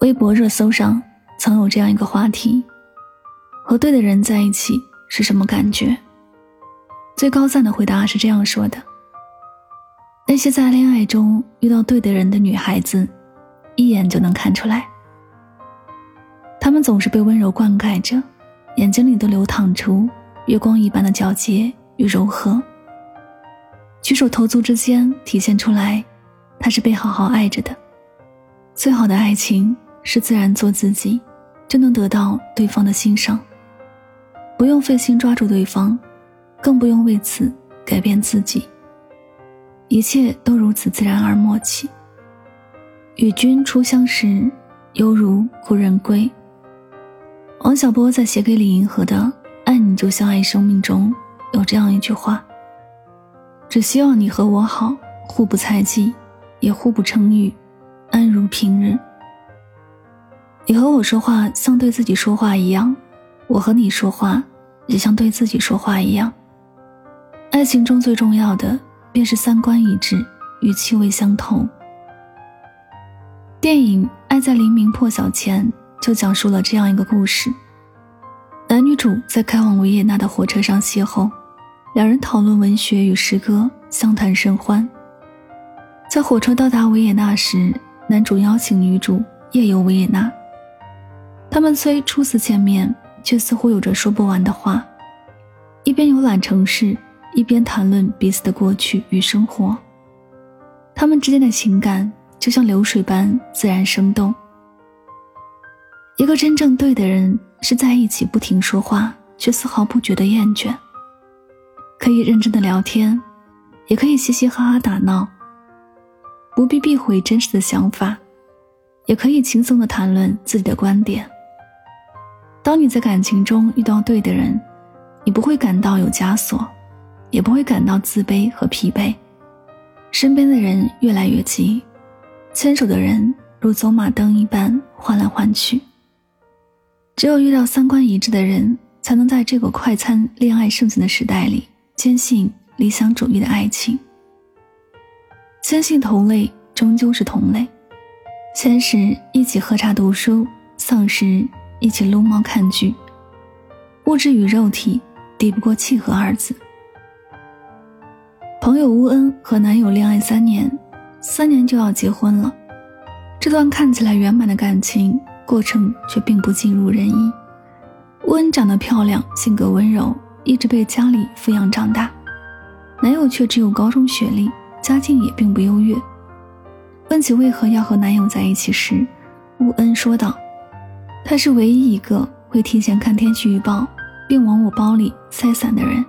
微博热搜上曾有这样一个话题：和对的人在一起是什么感觉？最高赞的回答是这样说的：那些在恋爱中遇到对的人的女孩子，一眼就能看出来，她们总是被温柔灌溉着，眼睛里都流淌出月光一般的皎洁与柔和，举手投足之间体现出来，她是被好好爱着的。最好的爱情。是自然做自己，就能得到对方的欣赏，不用费心抓住对方，更不用为此改变自己。一切都如此自然而默契。与君初相识，犹如故人归。王小波在写给李银河的《爱你就像爱生命》中有这样一句话：“只希望你和我好，互不猜忌，也互不称誉，安如平日。”你和我说话像对自己说话一样，我和你说话也像对自己说话一样。爱情中最重要的便是三观一致与气味相同。电影《爱在黎明破晓前》就讲述了这样一个故事：男女主在开往维也纳的火车上邂逅，两人讨论文学与诗歌，相谈甚欢。在火车到达维也纳时，男主邀请女主夜游维也纳。他们虽初次见面，却似乎有着说不完的话，一边游览城市，一边谈论彼此的过去与生活。他们之间的情感就像流水般自然生动。一个真正对的人，是在一起不停说话，却丝毫不觉得厌倦。可以认真的聊天，也可以嘻嘻哈哈打闹，不必避讳真实的想法，也可以轻松的谈论自己的观点。当你在感情中遇到对的人，你不会感到有枷锁，也不会感到自卑和疲惫。身边的人越来越急，牵手的人如走马灯一般换来换去。只有遇到三观一致的人，才能在这个快餐恋爱盛行的时代里，坚信理想主义的爱情。坚信同类终究是同类，相识一起喝茶读书，丧时。一起撸猫看剧，物质与肉体抵不过契合二字。朋友乌恩和男友恋爱三年，三年就要结婚了。这段看起来圆满的感情过程却并不尽如人意。乌恩长得漂亮，性格温柔，一直被家里抚养长大。男友却只有高中学历，家境也并不优越。问起为何要和男友在一起时，乌恩说道。他是唯一一个会提前看天气预报，并往我包里塞伞的人。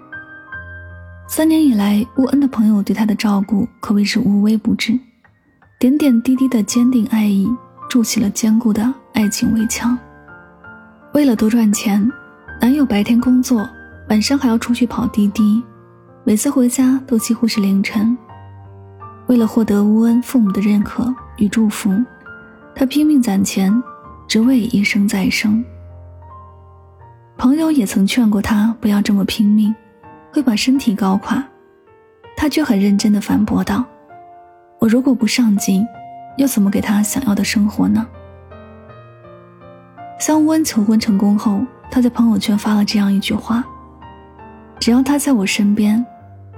三年以来，乌恩的朋友对他的照顾可谓是无微不至，点点滴滴的坚定爱意筑起了坚固的爱情围墙。为了多赚钱，男友白天工作，晚上还要出去跑滴滴，每次回家都几乎是凌晨。为了获得乌恩父母的认可与祝福，他拼命攒钱。只为一生再生。朋友也曾劝过他不要这么拼命，会把身体搞垮。他却很认真的反驳道：“我如果不上进，又怎么给他想要的生活呢？”向温求婚成功后，他在朋友圈发了这样一句话：“只要他在我身边，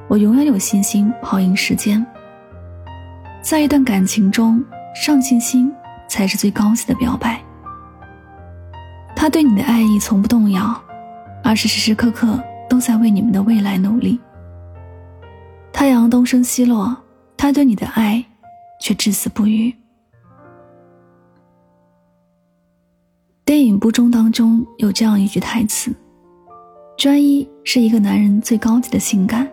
我永远有信心跑赢时间。”在一段感情中，上进心才是最高级的表白。他对你的爱意从不动摇，而是时时刻刻都在为你们的未来努力。太阳东升西落，他对你的爱却至死不渝。电影《不忠》当中有这样一句台词：“专一是一个男人最高级的性感，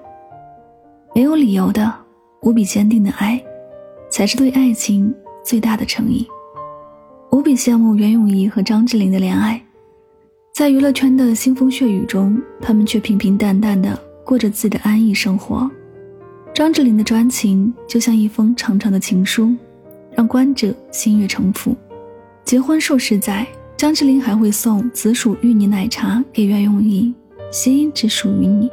没有理由的、无比坚定的爱，才是对爱情最大的诚意。”羡慕袁咏仪和张智霖的恋爱，在娱乐圈的腥风血雨中，他们却平平淡淡的过着自己的安逸生活。张智霖的专情就像一封长长的情书，让观者心悦诚服。结婚数十载，张智霖还会送紫薯芋泥奶茶给袁咏仪，心只属于你。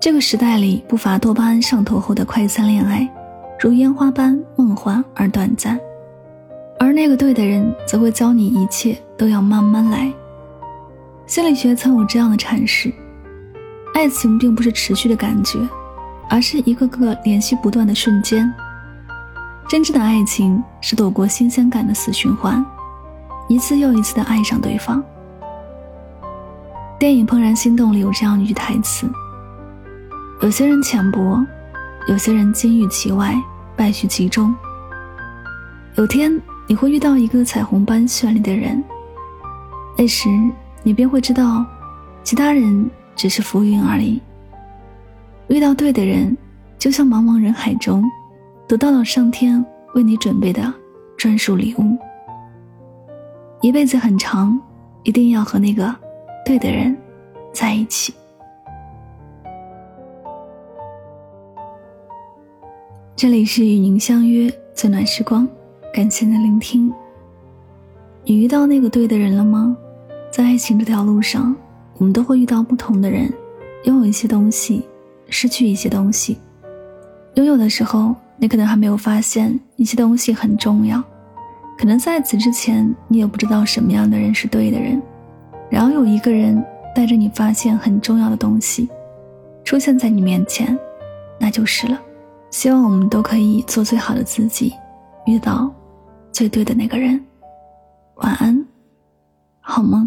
这个时代里不乏多巴胺上头后的快餐恋爱，如烟花般梦幻而短暂。而那个对的人，则会教你一切都要慢慢来。心理学曾有这样的阐释：爱情并不是持续的感觉，而是一个个联系不断的瞬间。真正的爱情是躲过新鲜感的死循环，一次又一次的爱上对方。电影《怦然心动》里有这样一句台词：有些人浅薄，有些人金玉其外，败絮其中。有天。你会遇到一个彩虹般绚丽的人，那时你便会知道，其他人只是浮云而已。遇到对的人，就像茫茫人海中，得到了上天为你准备的专属礼物。一辈子很长，一定要和那个对的人在一起。这里是与您相约最暖时光。感谢你的聆听。你遇到那个对的人了吗？在爱情这条路上，我们都会遇到不同的人，拥有一些东西，失去一些东西。拥有的时候，你可能还没有发现一些东西很重要，可能在此之前，你也不知道什么样的人是对的人。然后有一个人带着你发现很重要的东西，出现在你面前，那就是了。希望我们都可以做最好的自己，遇到。最对的那个人，晚安，好梦。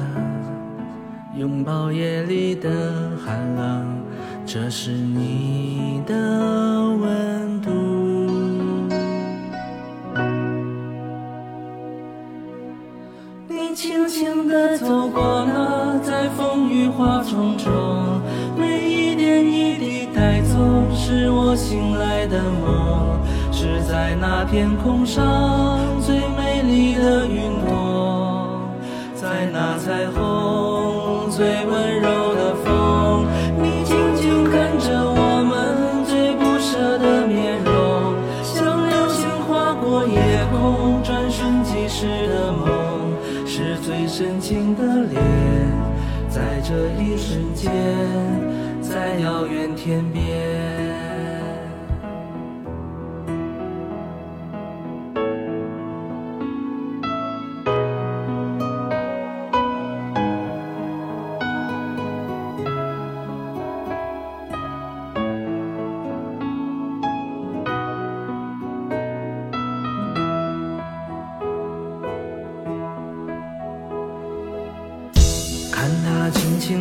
拥抱夜里的寒冷，这是你的温度。你轻轻地走过了，在风雨花丛中，每一点一滴带走，是我醒来的梦，是在那片空上最美丽的云朵，在那彩虹。时的梦，是最深情的脸，在这一瞬间，在遥远天边。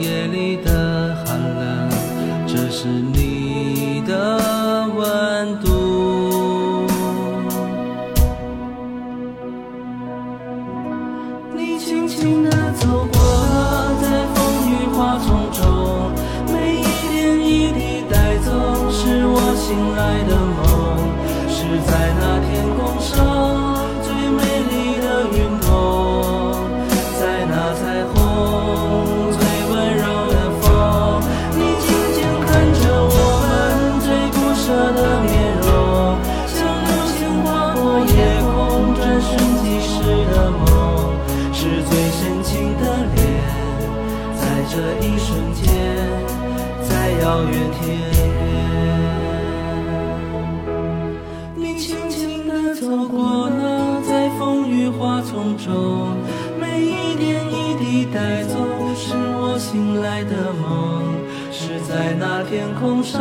夜里的寒冷，这是你的温度。你轻轻地走过，在风雨花丛中，每一点一滴带走，是我醒来的梦，是在那天这一瞬间，在遥远天边。你轻轻地走过了，在风雨花丛中，每一点一滴带走，是我醒来的梦，是在那天空上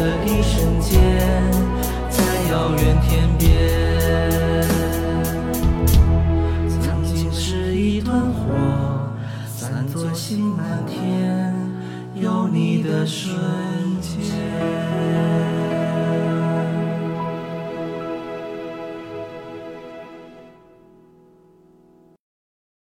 的一瞬间，在遥远天边。曾经是一团火，散作星满天，有你的瞬。